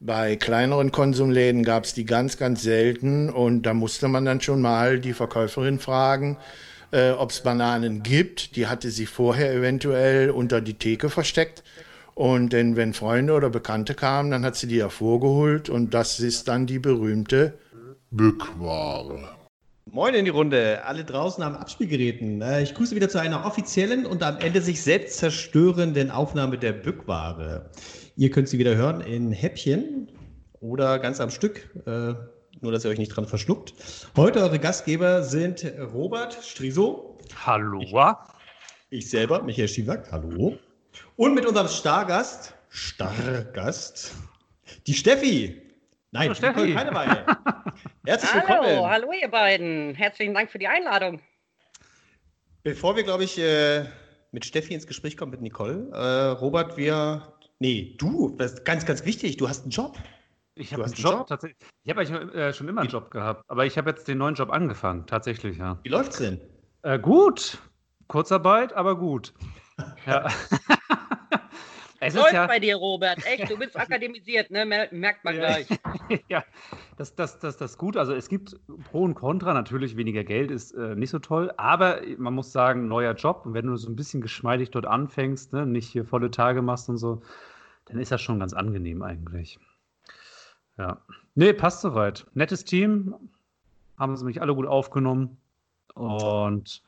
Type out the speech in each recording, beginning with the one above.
Bei kleineren Konsumläden gab es die ganz, ganz selten und da musste man dann schon mal die Verkäuferin fragen, äh, ob es Bananen gibt. Die hatte sie vorher eventuell unter die Theke versteckt. Und denn wenn Freunde oder Bekannte kamen, dann hat sie die hervorgeholt und das ist dann die berühmte Bückware. Moin in die Runde, alle draußen am Abspielgeräten. Äh, ich grüße wieder zu einer offiziellen und am Ende sich selbst zerstörenden Aufnahme der Bückware. Ihr könnt sie wieder hören in Häppchen oder ganz am Stück, äh, nur dass ihr euch nicht dran verschluckt. Heute eure Gastgeber sind Robert Striso. Hallo. Ich, ich selber, Michael Schiewak. Hallo. Und mit unserem Stargast, Stargast, die Steffi. Nein, Steffi. keine Weile. Herzlich willkommen. Hallo, hallo ihr beiden. Herzlichen Dank für die Einladung. Bevor wir, glaube ich, äh, mit Steffi ins Gespräch kommen, mit Nicole, äh, Robert, wir, nee, du, das ist ganz, ganz wichtig, du hast einen Job. Ich habe einen Job, Job, tatsächlich. Ich habe eigentlich äh, schon immer einen Job gehabt, aber ich habe jetzt den neuen Job angefangen, tatsächlich, ja. Wie läuft's denn? Äh, gut. Kurzarbeit, aber gut. ja. Es läuft ja, bei dir, Robert. Echt, du bist akademisiert, ne? Merkt man gleich. ja, das, das, das, das ist gut. Also es gibt Pro und Contra. Natürlich, weniger Geld ist äh, nicht so toll. Aber man muss sagen, neuer Job. Und wenn du so ein bisschen geschmeidig dort anfängst, ne? nicht hier volle Tage machst und so, dann ist das schon ganz angenehm eigentlich. Ja. Nee, passt soweit. Nettes Team. Haben sie mich alle gut aufgenommen. Und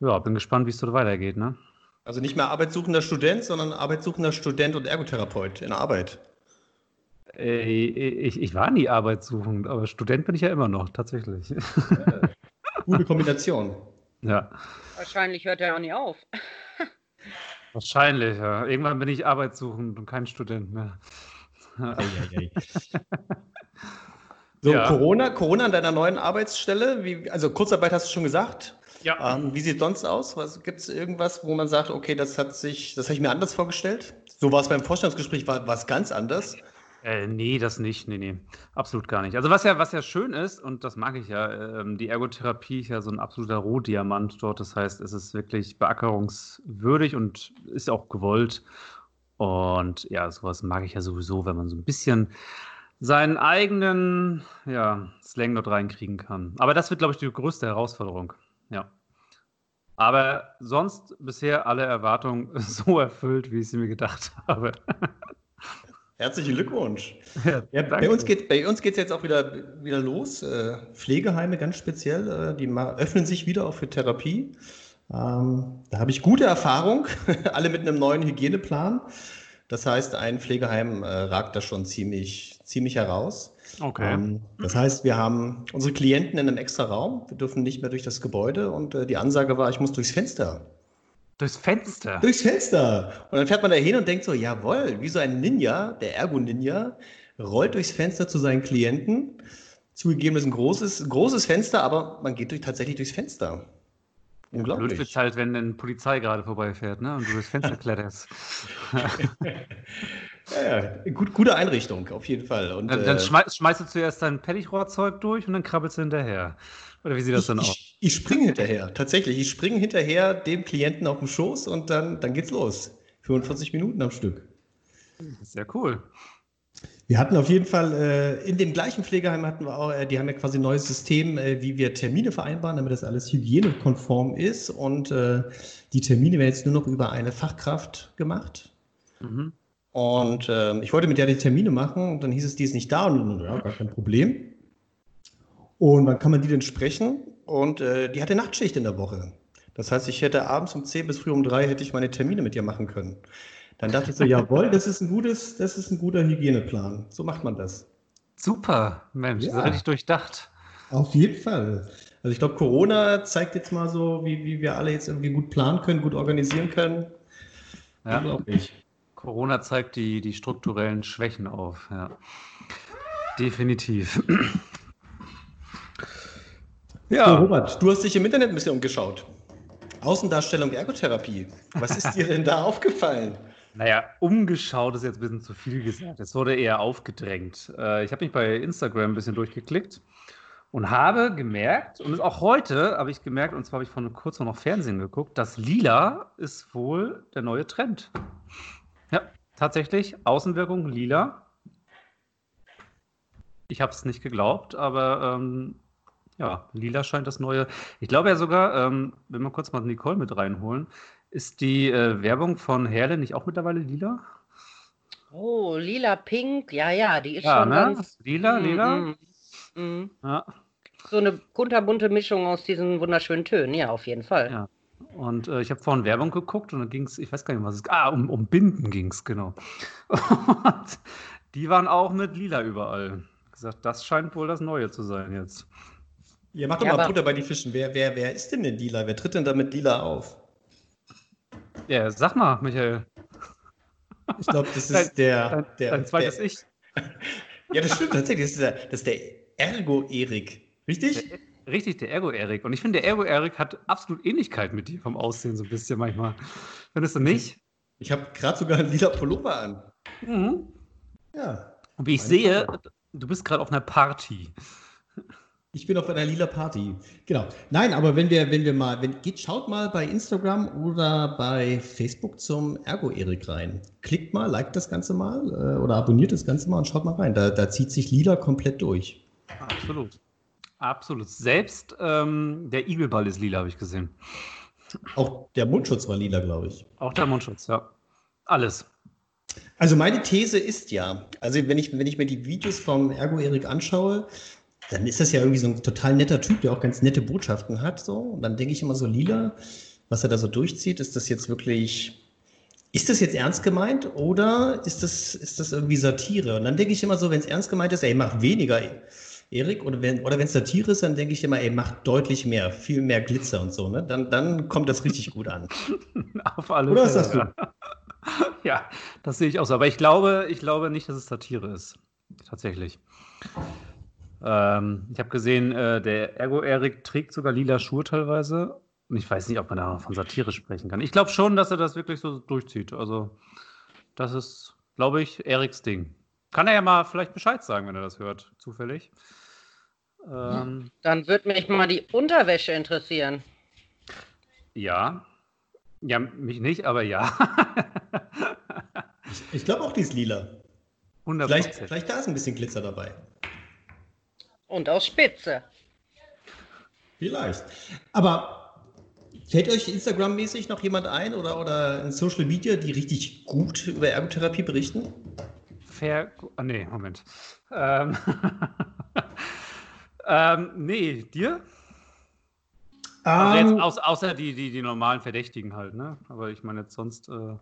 ja, bin gespannt, wie es dort weitergeht, ne? Also nicht mehr arbeitssuchender Student, sondern arbeitssuchender Student und Ergotherapeut in der Arbeit. Äh, ich, ich, war nie arbeitssuchend, aber Student bin ich ja immer noch, tatsächlich. Ja, gute Kombination. Ja. Wahrscheinlich hört er auch nie auf. Wahrscheinlich, ja. Irgendwann bin ich arbeitssuchend und kein Student mehr. so, ja. Corona, Corona an deiner neuen Arbeitsstelle, wie, also Kurzarbeit hast du schon gesagt. Ja. Ähm, wie sieht es sonst aus? Gibt es irgendwas, wo man sagt, okay, das hat sich, das habe ich mir anders vorgestellt? So war es beim Vorstellungsgespräch, war es ganz anders? Äh, nee, das nicht. Nee, nee. Absolut gar nicht. Also was ja, was ja schön ist, und das mag ich ja, ähm, die Ergotherapie ist ja so ein absoluter Rohdiamant dort. Das heißt, es ist wirklich beackerungswürdig und ist auch gewollt. Und ja, sowas mag ich ja sowieso, wenn man so ein bisschen seinen eigenen ja, Slang dort reinkriegen kann. Aber das wird, glaube ich, die größte Herausforderung. Ja. Aber sonst bisher alle Erwartungen so erfüllt, wie ich sie mir gedacht habe. Herzlichen Glückwunsch. Ja, ja, bei uns geht es jetzt auch wieder, wieder los. Äh, Pflegeheime ganz speziell, äh, die öffnen sich wieder auch für Therapie. Ähm, da habe ich gute Erfahrung, alle mit einem neuen Hygieneplan. Das heißt, ein Pflegeheim äh, ragt da schon ziemlich, ziemlich heraus. Okay. Ähm, das heißt, wir haben unsere Klienten in einem extra Raum. Wir dürfen nicht mehr durch das Gebäude und äh, die Ansage war, ich muss durchs Fenster. Durchs Fenster? Durchs Fenster. Und dann fährt man da hin und denkt so, jawohl, wie so ein Ninja, der Ergo-Ninja, rollt durchs Fenster zu seinen Klienten. Zugegeben ist ein großes, großes Fenster, aber man geht durch, tatsächlich durchs Fenster. Unglaublich. Blöd wird halt, wenn eine Polizei gerade vorbeifährt ne? und du durchs Fenster kletterst. Ja, ja. Gut, gute Einrichtung, auf jeden Fall. Und, dann, dann äh, schmeißt, schmeißt du zuerst dein Pettichrohrzeug durch und dann krabbelst du hinterher. Oder wie sieht das ich, dann aus? Ich, ich springe hinterher, tatsächlich. Ich springe hinterher dem Klienten auf den Schoß und dann, dann geht's los. 45 Minuten am Stück. Sehr cool. Wir hatten auf jeden Fall äh, in dem gleichen Pflegeheim hatten wir auch, äh, die haben ja quasi ein neues System, äh, wie wir Termine vereinbaren, damit das alles hygienekonform ist. Und äh, die Termine werden jetzt nur noch über eine Fachkraft gemacht. Mhm. Und äh, ich wollte mit der die Termine machen und dann hieß es, die ist nicht da und ja, gar kein Problem. Und dann kann man die dann sprechen und äh, die hatte Nachtschicht in der Woche. Das heißt, ich hätte abends um 10 bis früh um 3 hätte ich meine Termine mit ihr machen können. Dann dachte ich so, jawohl, das ist ein gutes, das ist ein guter Hygieneplan. So macht man das. Super, Mensch, ja. das richtig durchdacht. Auf jeden Fall. Also ich glaube, Corona zeigt jetzt mal so, wie, wie wir alle jetzt irgendwie gut planen können, gut organisieren können. Ja. Unglaublich. Corona zeigt die, die strukturellen Schwächen auf, ja. Definitiv. Ja. So, Robert, du hast dich im Internet ein bisschen umgeschaut. Außendarstellung Ergotherapie. Was ist dir denn da aufgefallen? Naja, umgeschaut ist jetzt ein bisschen zu viel gesagt. Es wurde eher aufgedrängt. Äh, ich habe mich bei Instagram ein bisschen durchgeklickt und habe gemerkt, und auch heute habe ich gemerkt, und zwar habe ich vor kurzem noch Fernsehen geguckt, dass Lila ist wohl der neue Trend. Ja, tatsächlich. Außenwirkung lila. Ich habe es nicht geglaubt, aber ähm, ja, lila scheint das neue. Ich glaube ja sogar, ähm, wenn wir kurz mal Nicole mit reinholen, ist die äh, Werbung von Herle nicht auch mittlerweile lila? Oh, lila, pink, ja, ja, die ist ja, schon ne? ganz. Lila, lila. Mm, mm, mm. Ja. So eine kunterbunte Mischung aus diesen wunderschönen Tönen, ja, auf jeden Fall. Ja. Und äh, ich habe vorhin Werbung geguckt und da ging es, ich weiß gar nicht, was es Ah, um, um Binden ging es, genau. Und die waren auch mit lila überall. Ich gesagt, das scheint wohl das Neue zu sein jetzt. Ja, mach doch ja, mal Butter bei die Fischen. Wer, wer, wer ist denn denn lila? Wer tritt denn da mit lila auf? Ja, sag mal, Michael. Ich glaube, das ist dein, der, dein, der. Dein zweites der, Ich. ja, das stimmt tatsächlich. Das ist der, das ist der Ergo-Erik. Richtig? Der, richtig, der Ergo-Erik. Und ich finde, der Ergo-Erik hat absolut Ähnlichkeit mit dir vom Aussehen, so ein bisschen manchmal. Findest du nicht? Ich habe gerade sogar einen lila Pullover an. Mhm. Ja. Und wie ich sehe, du bist gerade auf einer Party. Ich bin auf einer lila Party. Genau. Nein, aber wenn wir, wenn wir mal, wenn, geht, schaut mal bei Instagram oder bei Facebook zum Ergo-Erik rein. Klickt mal, liked das Ganze mal äh, oder abonniert das Ganze mal und schaut mal rein. Da, da zieht sich lila komplett durch. Absolut. Absolut. Selbst ähm, der Igelball ist lila, habe ich gesehen. Auch der Mundschutz war lila, glaube ich. Auch der Mundschutz, ja. Alles. Also meine These ist ja, also wenn ich, wenn ich mir die Videos vom Ergo Erik anschaue, dann ist das ja irgendwie so ein total netter Typ, der auch ganz nette Botschaften hat. So. Und dann denke ich immer so, Lila, was er da so durchzieht, ist das jetzt wirklich, ist das jetzt ernst gemeint oder ist das, ist das irgendwie Satire? Und dann denke ich immer so, wenn es ernst gemeint ist, ey, mach weniger, Erik, oder wenn oder es Satire ist, dann denke ich immer, ey, mach deutlich mehr, viel mehr Glitzer und so, ne? Dann, dann kommt das richtig gut an. Auf alle Oder was sagst du? ja, das sehe ich auch so. Aber ich glaube, ich glaube nicht, dass es Satire ist. Tatsächlich. Ähm, ich habe gesehen, äh, der Ergo-Erik trägt sogar lila Schuhe teilweise. Und ich weiß nicht, ob man da von Satire sprechen kann. Ich glaube schon, dass er das wirklich so durchzieht. Also, das ist, glaube ich, Eriks Ding. Kann er ja mal vielleicht Bescheid sagen, wenn er das hört, zufällig. Ähm, Dann würde mich mal die Unterwäsche interessieren. Ja. Ja, mich nicht, aber ja. ich, glaube auch, die ist lila. 100%. Vielleicht, vielleicht da ist ein bisschen Glitzer dabei. Und aus Spitze. Vielleicht. Aber fällt euch Instagram-mäßig noch jemand ein oder, oder in Social Media, die richtig gut über Ergotherapie berichten? Fair. Ah, nee, Moment. Ähm, ähm, nee, dir? Also jetzt, ähm. außer die, die, die normalen Verdächtigen halt, ne? Aber ich meine jetzt sonst. Äh,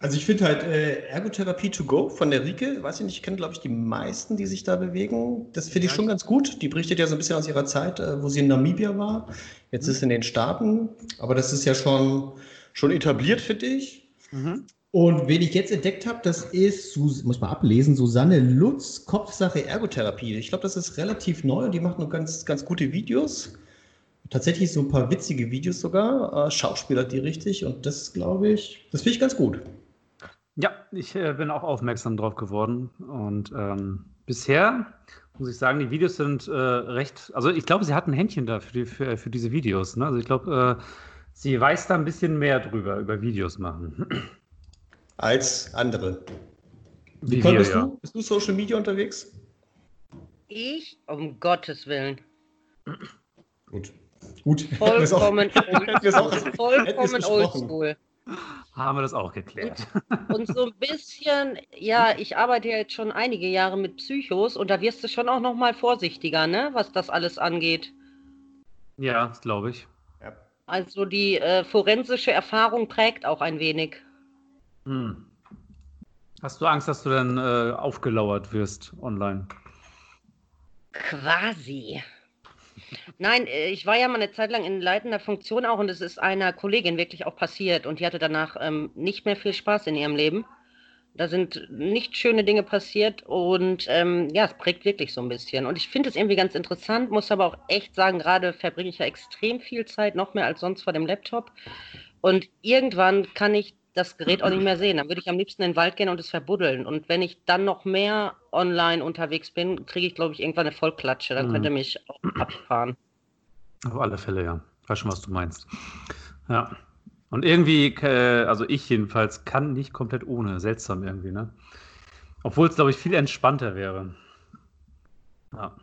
also ich finde halt äh, Ergotherapie to go von der Rike, weiß ich nicht, ich kenne glaube ich die meisten, die sich da bewegen. Das finde ich ja. schon ganz gut. Die berichtet ja so ein bisschen aus ihrer Zeit, äh, wo sie in Namibia war. Jetzt mhm. ist sie in den Staaten, aber das ist ja schon, schon etabliert, finde ich. Mhm. Und wen ich jetzt entdeckt habe, das ist, muss man ablesen, Susanne Lutz, Kopfsache Ergotherapie. Ich glaube, das ist relativ neu und die macht nur ganz, ganz gute Videos. Tatsächlich so ein paar witzige Videos sogar. Äh, Schauspieler die richtig und das glaube ich, das finde ich ganz gut. Ja, ich äh, bin auch aufmerksam drauf geworden. Und ähm, bisher muss ich sagen, die Videos sind äh, recht. Also, ich glaube, sie hat ein Händchen da für, die, für, für diese Videos. Ne? Also, ich glaube, äh, sie weiß da ein bisschen mehr drüber, über Videos machen. Als andere. Wie Nicole, bist, ja. du? bist du Social Media unterwegs? Ich? Um Gottes Willen. Gut. Gut. Vollkommen oldschool. Vollkommen oldschool haben wir das auch geklärt. Und, und, so ein bisschen, ja, ich arbeite ja jetzt schon einige Jahre mit Psychos und da wirst du schon auch noch mal vorsichtiger, ne, was das alles angeht. Ja, das glaube ich. Ja. Also die äh, forensische Erfahrung prägt auch ein wenig. Hm. Hast du Angst, dass du dann äh, aufgelauert wirst online? Quasi. Nein, äh, ich war ja mal eine Zeit lang in leitender Funktion auch und es ist einer Kollegin wirklich auch passiert und die hatte danach ähm, nicht mehr viel Spaß in ihrem Leben. Da sind nicht schöne Dinge passiert und ähm, ja, es prägt wirklich so ein bisschen. Und ich finde es irgendwie ganz interessant, muss aber auch echt sagen, gerade verbringe ich ja extrem viel Zeit, noch mehr als sonst vor dem Laptop. Und irgendwann kann ich das Gerät auch nicht mehr sehen. Dann würde ich am liebsten in den Wald gehen und es verbuddeln. Und wenn ich dann noch mehr online unterwegs bin, kriege ich, glaube ich, irgendwann eine Vollklatsche. Dann mhm. könnt ihr mich auch abfahren. Auf alle Fälle, ja. Weiß schon, was du meinst. Ja. Und irgendwie, äh, also ich jedenfalls, kann nicht komplett ohne. Seltsam irgendwie, ne? Obwohl es, glaube ich, viel entspannter wäre. Ja.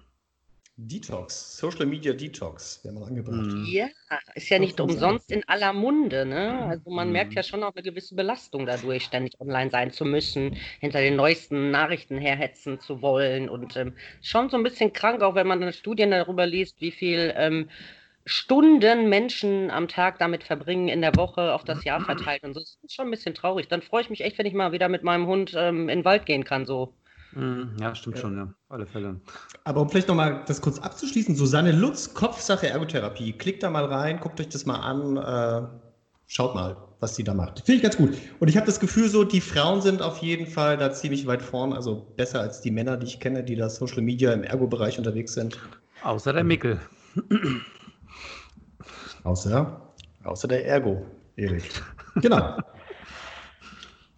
Detox, Social Media Detox, wäre mal angebracht. Mhm. Ja, ist ja nicht umsonst in aller Munde. Ne? Also man mhm. merkt ja schon auch eine gewisse Belastung dadurch, ständig online sein zu müssen, hinter den neuesten Nachrichten herhetzen zu wollen und ähm, schon so ein bisschen krank, auch wenn man Studien darüber liest, wie viel ähm, Stunden Menschen am Tag damit verbringen, in der Woche auf das Jahr verteilt und so. Das ist schon ein bisschen traurig. Dann freue ich mich echt, wenn ich mal wieder mit meinem Hund ähm, in den Wald gehen kann, so. Ja, stimmt ja. schon, ja. Auf alle Fälle. Aber um vielleicht nochmal das kurz abzuschließen, Susanne Lutz, Kopfsache Ergotherapie. Klickt da mal rein, guckt euch das mal an, äh, schaut mal, was sie da macht. Finde ich ganz gut. Und ich habe das Gefühl so, die Frauen sind auf jeden Fall da ziemlich weit vorn, also besser als die Männer, die ich kenne, die da Social Media im Ergo-Bereich unterwegs sind. Außer der Mickel. außer, außer der Ergo, Erik. Genau.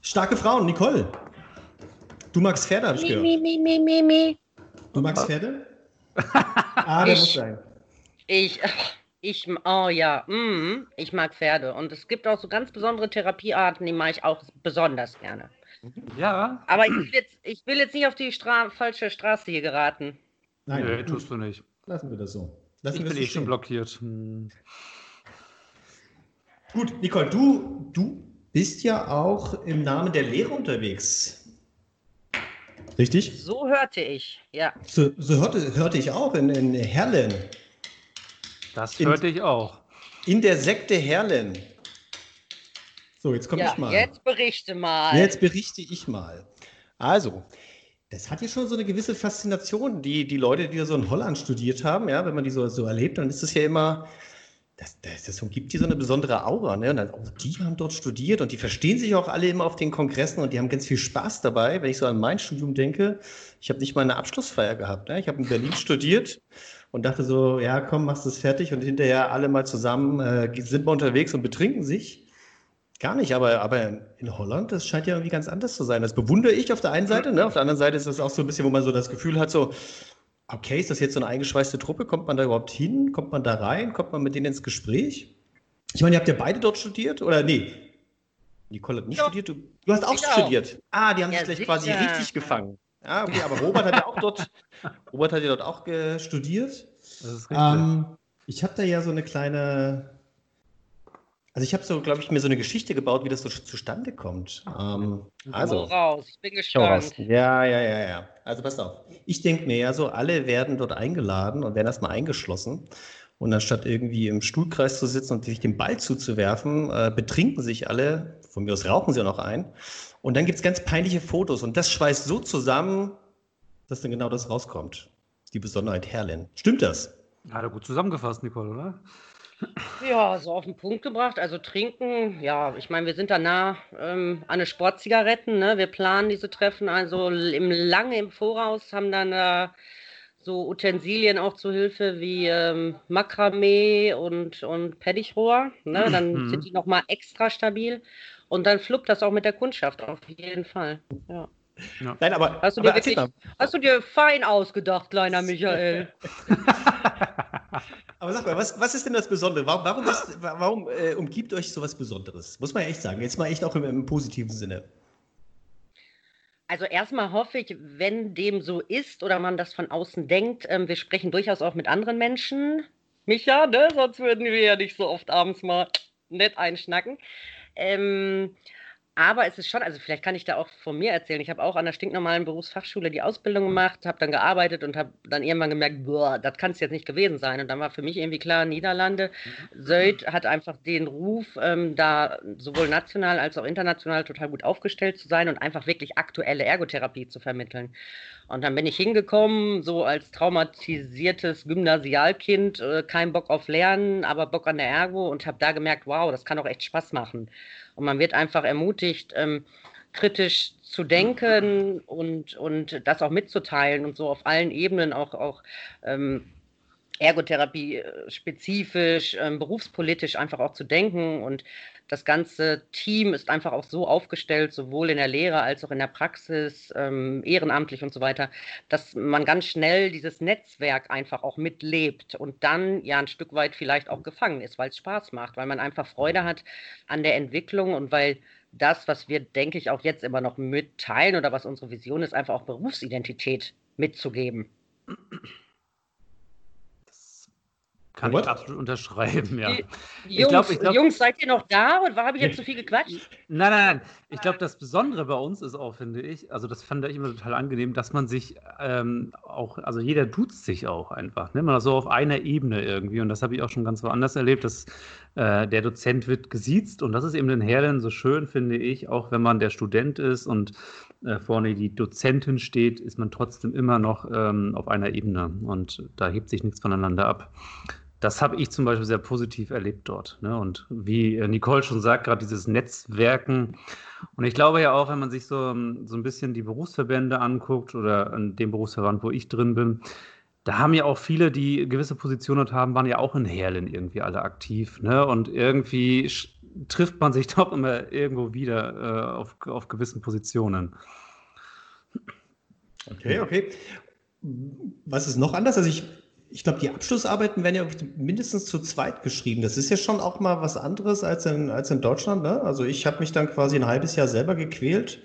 Starke Frauen, Nicole. Du magst Pferde, habe ich gehört. Mi, mi, mi, mi, mi. Du magst Pferde? ah, der muss sein. Ich, ich, oh ja, mm, ich mag Pferde. Und es gibt auch so ganz besondere Therapiearten, die mache ich auch besonders gerne. Ja. Aber ich will jetzt, ich will jetzt nicht auf die Stra falsche Straße hier geraten. Nein, nee, tust du nicht. Lassen wir das so. Lassen ich bin eh schon blockiert. Hm. Gut, Nicole, du, du bist ja auch im Namen der Lehre unterwegs. Richtig? So hörte ich, ja. So, so hörte, hörte ich auch in, in Herlen. Das hörte in, ich auch. In der Sekte Herlen. So, jetzt komme ja, ich mal. Jetzt berichte mal. Jetzt berichte ich mal. Also, das hat ja schon so eine gewisse Faszination. Die, die Leute, die da so in Holland studiert haben, ja, wenn man die so, so erlebt, dann ist es ja immer, das, das, das gibt die so eine besondere Aura. Ne? Und dann, oh, die haben dort studiert und die verstehen sich auch alle immer auf den Kongressen und die haben ganz viel Spaß dabei. Wenn ich so an mein Studium denke, ich habe nicht mal eine Abschlussfeier gehabt. Ne? Ich habe in Berlin studiert und dachte so, ja, komm, machst es fertig und hinterher alle mal zusammen äh, sind wir unterwegs und betrinken sich. Gar nicht, aber, aber in Holland, das scheint ja irgendwie ganz anders zu sein. Das bewundere ich auf der einen Seite. Ne? Auf der anderen Seite ist das auch so ein bisschen, wo man so das Gefühl hat, so, okay, ist das jetzt so eine eingeschweißte Truppe? Kommt man da überhaupt hin? Kommt man da rein? Kommt man mit denen ins Gespräch? Ich meine, ihr habt ja beide dort studiert? Oder nee? Nicole hat nicht ja. studiert. Du, du, hast auch ich studiert. Auch. Ah, die haben ja, sich gleich quasi richtig gefangen. Ja, okay, aber Robert hat ja auch dort, Robert hat ja dort auch studiert. Das ist richtig. Ähm, ich habe da ja so eine kleine also ich habe so, glaube ich, mir so eine Geschichte gebaut, wie das so zustande kommt. Ähm, also raus, ich bin gespannt. Ja, ja, ja, ja. Also pass auf. Ich denke mir ja so, alle werden dort eingeladen und werden erstmal eingeschlossen. Und anstatt irgendwie im Stuhlkreis zu sitzen und sich den Ball zuzuwerfen, äh, betrinken sich alle. Von mir aus rauchen sie auch noch ein. Und dann gibt es ganz peinliche Fotos. Und das schweißt so zusammen, dass dann genau das rauskommt. Die Besonderheit Herlin. Stimmt das? Hat er gut zusammengefasst, Nicole, oder? Ja, so auf den Punkt gebracht. Also trinken, ja, ich meine, wir sind da nah ähm, an den Sportzigaretten. Ne? Wir planen diese Treffen also im, lange im Voraus, haben dann äh, so Utensilien auch zu Hilfe wie ähm, Makramee und, und Pettichrohr. Ne? Dann mhm. sind die nochmal extra stabil. Und dann fluppt das auch mit der Kundschaft auf jeden Fall. Ja. Ja. Nein, aber, hast, du aber dir wirklich, hast du dir fein ausgedacht, kleiner Michael? Aber sag mal, was, was ist denn das Besondere? Warum, warum, ist, warum äh, umgibt euch sowas Besonderes? Muss man ja echt sagen. Jetzt mal echt auch im, im positiven Sinne. Also erstmal hoffe ich, wenn dem so ist oder man das von außen denkt, ähm, wir sprechen durchaus auch mit anderen Menschen. Micha, ne? Sonst würden wir ja nicht so oft abends mal nett einschnacken. Ähm, aber es ist schon, also vielleicht kann ich da auch von mir erzählen. Ich habe auch an der stinknormalen Berufsfachschule die Ausbildung gemacht, habe dann gearbeitet und habe dann irgendwann gemerkt, boah, das kann es jetzt nicht gewesen sein. Und dann war für mich irgendwie klar, Niederlande. Söld hat einfach den Ruf, ähm, da sowohl national als auch international total gut aufgestellt zu sein und einfach wirklich aktuelle Ergotherapie zu vermitteln. Und dann bin ich hingekommen, so als traumatisiertes Gymnasialkind, äh, kein Bock auf Lernen, aber Bock an der Ergo und habe da gemerkt, wow, das kann auch echt Spaß machen. Und man wird einfach ermutigt, ähm, kritisch zu denken und, und das auch mitzuteilen und so auf allen Ebenen auch, auch ähm, Ergotherapie äh, spezifisch, ähm, berufspolitisch einfach auch zu denken. Und das ganze Team ist einfach auch so aufgestellt, sowohl in der Lehre als auch in der Praxis, ähm, ehrenamtlich und so weiter, dass man ganz schnell dieses Netzwerk einfach auch mitlebt und dann ja ein Stück weit vielleicht auch gefangen ist, weil es Spaß macht, weil man einfach Freude hat an der Entwicklung und weil das, was wir, denke ich, auch jetzt immer noch mitteilen oder was unsere Vision ist, einfach auch Berufsidentität mitzugeben. Kann What? ich absolut unterschreiben, ja. Jungs, glaub, glaub, Jungs, seid ihr noch da und habe ich jetzt zu viel gequatscht? Nein, nein, nein. Ich glaube, das Besondere bei uns ist auch, finde ich, also das fand ich immer total angenehm, dass man sich ähm, auch, also jeder duzt sich auch einfach, ne? Man so auf einer Ebene irgendwie und das habe ich auch schon ganz woanders erlebt, dass äh, der Dozent wird gesiezt und das ist eben in Herlen so schön, finde ich, auch wenn man der Student ist und äh, vorne die Dozentin steht, ist man trotzdem immer noch ähm, auf einer Ebene und da hebt sich nichts voneinander ab das habe ich zum Beispiel sehr positiv erlebt dort. Ne? Und wie äh, Nicole schon sagt, gerade dieses Netzwerken. Und ich glaube ja auch, wenn man sich so, ähm, so ein bisschen die Berufsverbände anguckt oder an dem Berufsverband, wo ich drin bin, da haben ja auch viele, die gewisse Positionen haben, waren ja auch in Herlen irgendwie alle aktiv. Ne? Und irgendwie trifft man sich doch immer irgendwo wieder äh, auf, auf gewissen Positionen. Okay, okay. Was ist noch anders? Also ich ich glaube, die Abschlussarbeiten werden ja mindestens zu zweit geschrieben. Das ist ja schon auch mal was anderes als in, als in Deutschland. Ne? Also ich habe mich dann quasi ein halbes Jahr selber gequält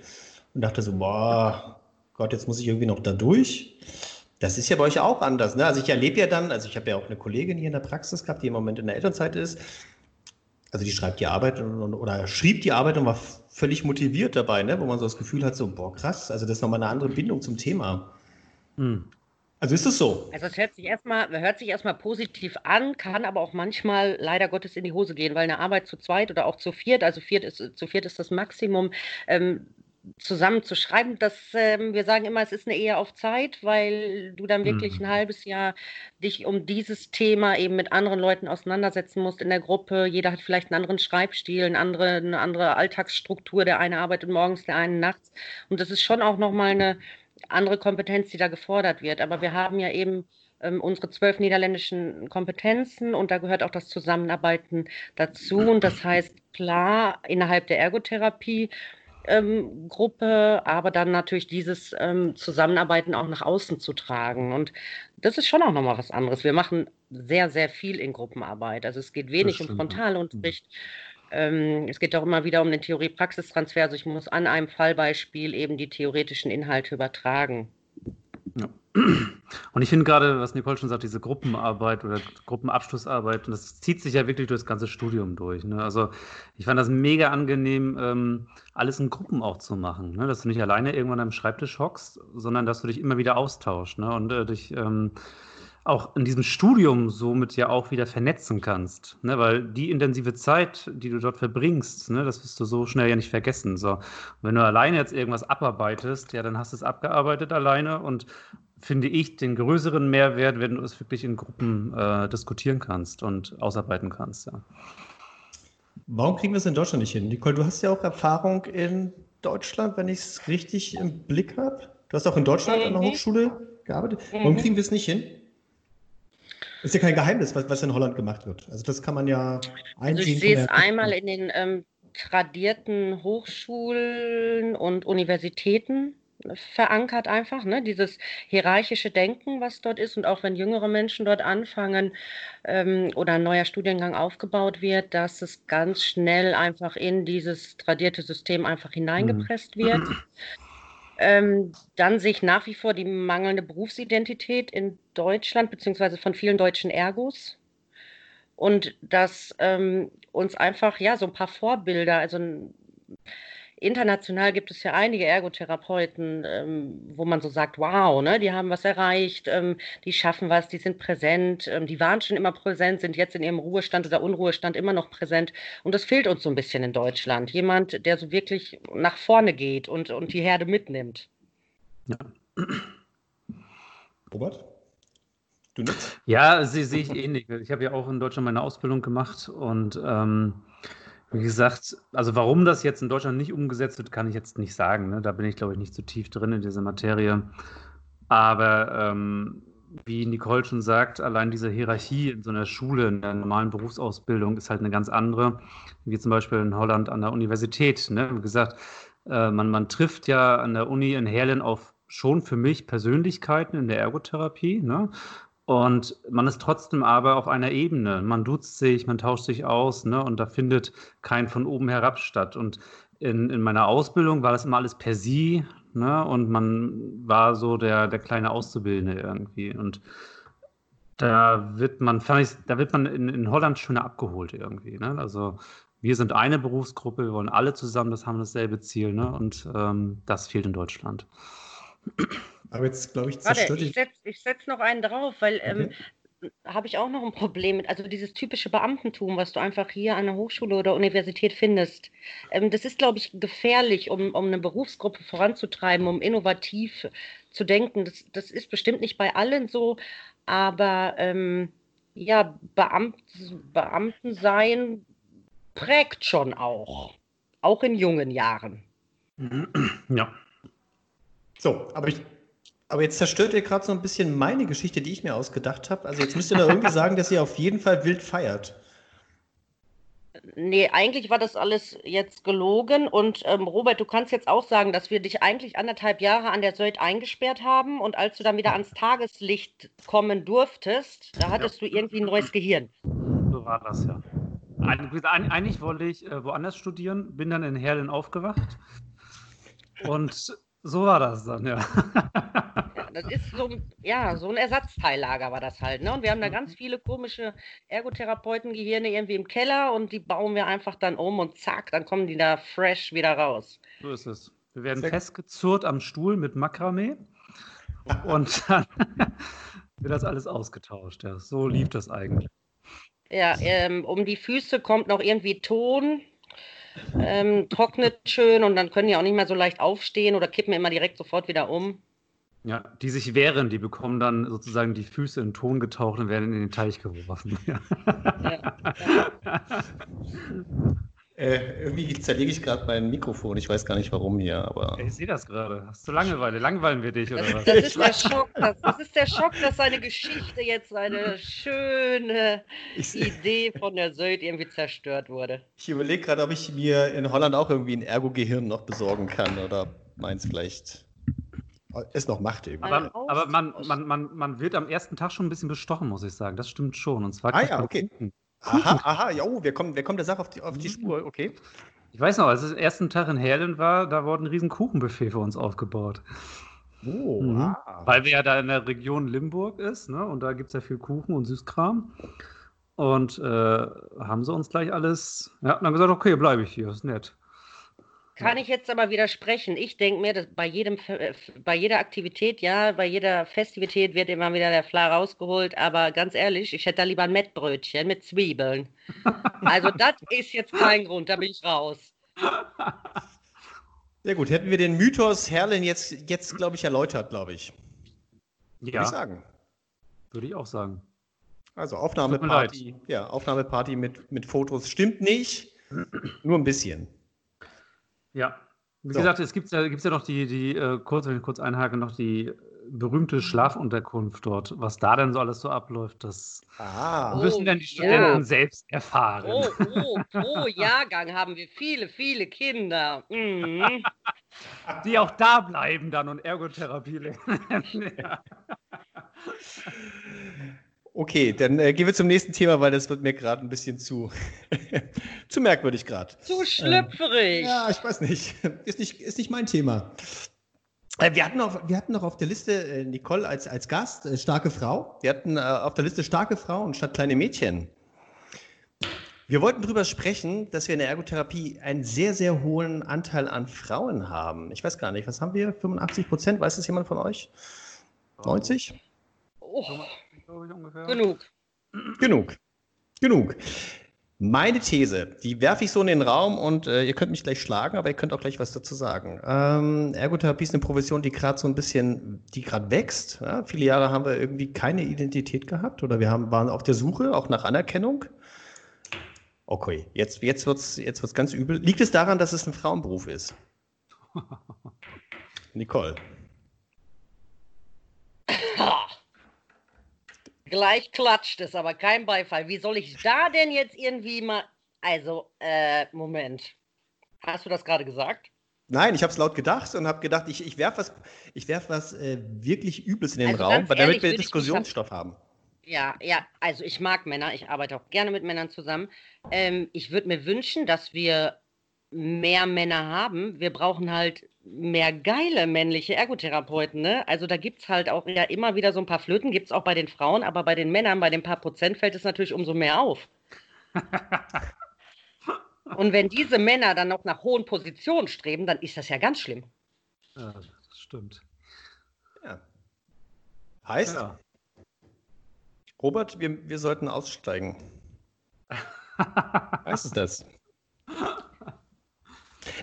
und dachte so, boah, Gott, jetzt muss ich irgendwie noch da durch. Das ist ja bei euch auch anders. Ne? Also ich erlebe ja dann, also ich habe ja auch eine Kollegin hier in der Praxis gehabt, die im Moment in der Elternzeit ist. Also die schreibt die Arbeit und, oder schrieb die Arbeit und war völlig motiviert dabei, ne? wo man so das Gefühl hat, so, boah, krass, also das ist nochmal eine andere Bindung zum Thema. Hm. Also ist es so? Also es hört sich erstmal, hört sich erstmal positiv an, kann aber auch manchmal leider Gottes in die Hose gehen, weil eine Arbeit zu zweit oder auch zu viert, also viert ist, zu viert ist das Maximum, ähm, zusammen zu schreiben, dass ähm, wir sagen immer, es ist eine Ehe auf Zeit, weil du dann wirklich mhm. ein halbes Jahr dich um dieses Thema eben mit anderen Leuten auseinandersetzen musst in der Gruppe. Jeder hat vielleicht einen anderen Schreibstil, eine andere, eine andere Alltagsstruktur. Der eine arbeitet morgens, der eine nachts. Und das ist schon auch nochmal eine, andere Kompetenz, die da gefordert wird. Aber wir haben ja eben ähm, unsere zwölf niederländischen Kompetenzen und da gehört auch das Zusammenarbeiten dazu. Und das heißt, klar, innerhalb der Ergotherapie. Ähm, Gruppe, aber dann natürlich dieses ähm, Zusammenarbeiten auch nach außen zu tragen. Und das ist schon auch nochmal was anderes. Wir machen sehr, sehr viel in Gruppenarbeit. Also es geht wenig um Frontalunterricht. Mhm ähm, es geht auch immer wieder um den Theorie-Praxistransfer. Also ich muss an einem Fallbeispiel eben die theoretischen Inhalte übertragen. Ja. Und ich finde gerade, was Nicole schon sagt, diese Gruppenarbeit oder Gruppenabschlussarbeit, und das zieht sich ja wirklich durch das ganze Studium durch. Ne? Also ich fand das mega angenehm, ähm, alles in Gruppen auch zu machen. Ne? Dass du nicht alleine irgendwann am Schreibtisch hockst, sondern dass du dich immer wieder austauschst ne? und äh, dich ähm, auch in diesem Studium somit ja auch wieder vernetzen kannst. Ne? Weil die intensive Zeit, die du dort verbringst, ne, das wirst du so schnell ja nicht vergessen. So. Und wenn du alleine jetzt irgendwas abarbeitest, ja, dann hast du es abgearbeitet alleine und finde ich den größeren Mehrwert, wenn du es wirklich in Gruppen äh, diskutieren kannst und ausarbeiten kannst. Ja. Warum kriegen wir es in Deutschland nicht hin? Nicole, du hast ja auch Erfahrung in Deutschland, wenn ich es richtig im Blick habe. Du hast auch in Deutschland an der mhm. Hochschule gearbeitet. Warum mhm. kriegen wir es nicht hin? Ist ja kein Geheimnis, was, was in Holland gemacht wird. Also das kann man ja einsehen. Also ich sehe es einmal in den ähm, tradierten Hochschulen und Universitäten verankert einfach, ne? dieses hierarchische Denken, was dort ist und auch wenn jüngere Menschen dort anfangen ähm, oder ein neuer Studiengang aufgebaut wird, dass es ganz schnell einfach in dieses tradierte System einfach hineingepresst mhm. wird. Ähm, dann sehe ich nach wie vor die mangelnde Berufsidentität in Deutschland, beziehungsweise von vielen deutschen Ergos. Und dass ähm, uns einfach, ja, so ein paar Vorbilder, also international gibt es ja einige Ergotherapeuten, ähm, wo man so sagt, wow, ne, die haben was erreicht, ähm, die schaffen was, die sind präsent, ähm, die waren schon immer präsent, sind jetzt in ihrem Ruhestand oder Unruhestand immer noch präsent. Und das fehlt uns so ein bisschen in Deutschland. Jemand, der so wirklich nach vorne geht und, und die Herde mitnimmt. Ja. Robert? Du nicht? Ja, sehe seh ich ähnlich. Ich habe ja auch in Deutschland meine Ausbildung gemacht und ähm, wie gesagt, also warum das jetzt in Deutschland nicht umgesetzt wird, kann ich jetzt nicht sagen. Ne? Da bin ich, glaube ich, nicht zu tief drin in dieser Materie. Aber ähm, wie Nicole schon sagt, allein diese Hierarchie in so einer Schule, in der normalen Berufsausbildung, ist halt eine ganz andere, wie zum Beispiel in Holland an der Universität. Ne? Wie gesagt, äh, man, man trifft ja an der Uni in Herlen auf schon für mich Persönlichkeiten in der Ergotherapie. Ne? Und man ist trotzdem aber auf einer Ebene. Man duzt sich, man tauscht sich aus, ne? Und da findet kein von oben herab statt. Und in, in meiner Ausbildung war das immer alles per Sie, ne? Und man war so der, der kleine Auszubildende irgendwie. Und Da wird man, da wird man in, in Holland schöner abgeholt irgendwie. Ne? Also wir sind eine Berufsgruppe, wir wollen alle zusammen, das haben dasselbe Ziel, ne? Und ähm, das fehlt in Deutschland. Aber jetzt, glaube ich, zerstört ich setze setz noch einen drauf, weil ähm, habe ich auch noch ein Problem mit. Also dieses typische Beamtentum, was du einfach hier an der Hochschule oder Universität findest. Ähm, das ist, glaube ich, gefährlich, um, um eine Berufsgruppe voranzutreiben, um innovativ zu denken. Das, das ist bestimmt nicht bei allen so, aber ähm, ja, Beamt, Beamten sein prägt schon auch. Auch in jungen Jahren. Ja. So, aber ich aber jetzt zerstört ihr gerade so ein bisschen meine Geschichte, die ich mir ausgedacht habe. Also jetzt müsst ihr da irgendwie sagen, dass ihr auf jeden Fall wild feiert. Nee, eigentlich war das alles jetzt gelogen. Und ähm, Robert, du kannst jetzt auch sagen, dass wir dich eigentlich anderthalb Jahre an der Söld eingesperrt haben. Und als du dann wieder ans Tageslicht kommen durftest, da hattest ja. du irgendwie ein neues Gehirn. So war das ja. Eigentlich wollte ich äh, woanders studieren, bin dann in Herlen aufgewacht. Und so war das dann, ja. ja das ist so, ja, so ein Ersatzteillager war das halt. Ne? Und wir haben da ganz mhm. viele komische Ergotherapeuten-Gehirne irgendwie im Keller und die bauen wir einfach dann um und zack, dann kommen die da fresh wieder raus. So ist es. Wir werden Sehr festgezurrt am Stuhl mit Makramee und dann wird das alles ausgetauscht. Ja. So lief das eigentlich. Ja, ähm, um die Füße kommt noch irgendwie Ton ähm, trocknet schön und dann können die auch nicht mehr so leicht aufstehen oder kippen immer direkt sofort wieder um. Ja, die sich wehren, die bekommen dann sozusagen die Füße in Ton getaucht und werden in den Teich geworfen. Ja. Ja, ja. Äh, irgendwie zerlege ich gerade mein Mikrofon. Ich weiß gar nicht warum hier, aber. Ich sehe das gerade. Hast du Langeweile? Langweilen wir dich oder das, was? Das ist, der Schock, das, das, ist der Schock, dass seine Geschichte jetzt eine schöne ich, Idee von der Söld irgendwie zerstört wurde. Ich überlege gerade, ob ich mir in Holland auch irgendwie ein Ergo-Gehirn noch besorgen kann oder meins vielleicht es noch macht irgendwie. Aber, aber man, man, man, man wird am ersten Tag schon ein bisschen bestochen, muss ich sagen. Das stimmt schon. Und zwar ah ja, okay. Kuchen. Aha, aha, ja, oh, wir kommen, wir kommen der Sache auf die, auf die Spur, okay. Ich weiß noch, als es ersten Tag in Herlen war, da wurde ein riesen Kuchenbuffet für uns aufgebaut. Oh, mhm. ah. Weil wir ja da in der Region Limburg ist, ne? Und da gibt es ja viel Kuchen und Süßkram. Und äh, haben sie uns gleich alles, ja, dann gesagt, okay, bleibe ich hier, ist nett. Kann ich jetzt aber widersprechen. Ich denke mir, dass bei, jedem, äh, bei jeder Aktivität, ja, bei jeder Festivität wird immer wieder der Fla rausgeholt. Aber ganz ehrlich, ich hätte da lieber ein Mettbrötchen mit Zwiebeln. Also das ist jetzt kein Grund, da bin ich raus. Sehr gut, hätten wir den Mythos Herlin jetzt, jetzt glaube ich, erläutert, glaube ich. Ja. Würde ich sagen. Würde ich auch sagen. Also Aufnahmeparty, ja, Aufnahmeparty mit, mit Fotos stimmt nicht, nur ein bisschen. Ja. Wie so. gesagt, es gibt ja, gibt's ja noch die, die äh, kurz, wenn ich kurz einhake, noch die berühmte Schlafunterkunft dort. Was da denn so alles so abläuft, das ah. müssen dann die Studenten ja. selbst erfahren. Oh, oh, pro Jahrgang haben wir viele, viele Kinder. Mhm. Die auch da bleiben dann und Ergotherapie lernen. ja. Okay, dann äh, gehen wir zum nächsten Thema, weil das wird mir gerade ein bisschen zu, zu merkwürdig gerade. Zu schlüpfrig. Ähm, ja, ich weiß nicht. Ist nicht, ist nicht mein Thema. Äh, wir hatten, auf, wir hatten noch auf der Liste äh, Nicole als, als Gast, äh, starke Frau. Wir hatten auf der Liste starke Frauen statt kleine Mädchen. Wir wollten darüber sprechen, dass wir in der Ergotherapie einen sehr, sehr hohen Anteil an Frauen haben. Ich weiß gar nicht, was haben wir? 85 Prozent? Weiß das jemand von euch? 90? Oh glaube ich, ungefähr. Genug. Genug. Genug. Meine These, die werfe ich so in den Raum und äh, ihr könnt mich gleich schlagen, aber ihr könnt auch gleich was dazu sagen. Ähm, Ergotherapie ist eine Profession, die gerade so ein bisschen, die gerade wächst. Ja? Viele Jahre haben wir irgendwie keine Identität gehabt oder wir haben, waren auf der Suche, auch nach Anerkennung. Okay, jetzt, jetzt wird es jetzt wird's ganz übel. Liegt es daran, dass es ein Frauenberuf ist? Nicole. Gleich klatscht es, aber kein Beifall. Wie soll ich da denn jetzt irgendwie mal. Also, äh, Moment. Hast du das gerade gesagt? Nein, ich habe es laut gedacht und habe gedacht, ich, ich werfe was, ich werf was äh, wirklich Übles in den also Raum, damit ehrlich, wir Diskussionsstoff haben. Ja, ja, also ich mag Männer, ich arbeite auch gerne mit Männern zusammen. Ähm, ich würde mir wünschen, dass wir mehr Männer haben. Wir brauchen halt mehr geile männliche Ergotherapeuten. Ne? Also da gibt es halt auch ja immer wieder so ein paar Flöten, gibt es auch bei den Frauen, aber bei den Männern, bei den paar Prozent fällt es natürlich umso mehr auf. Und wenn diese Männer dann noch nach hohen Positionen streben, dann ist das ja ganz schlimm. Ja, das stimmt. Ja. Heißt, ja. Robert, wir, wir sollten aussteigen. heißt es das?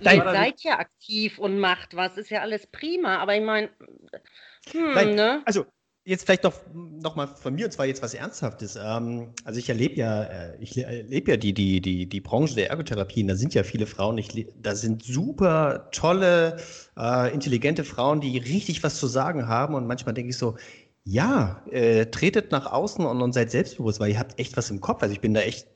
Nein, Ihr seid ja aktiv und macht was, ist ja alles prima, aber ich meine, hm, ne? Also, jetzt vielleicht noch, noch mal von mir, und zwar jetzt was Ernsthaftes. Ähm, also ich erlebe ja, äh, ich erlebe ja die, die, die, die Branche der Ergotherapie, und da sind ja viele Frauen, ich, da sind super tolle, äh, intelligente Frauen, die richtig was zu sagen haben und manchmal denke ich so, ja, äh, tretet nach außen und, und seid selbstbewusst, weil ihr habt echt was im Kopf. Also ich bin da echt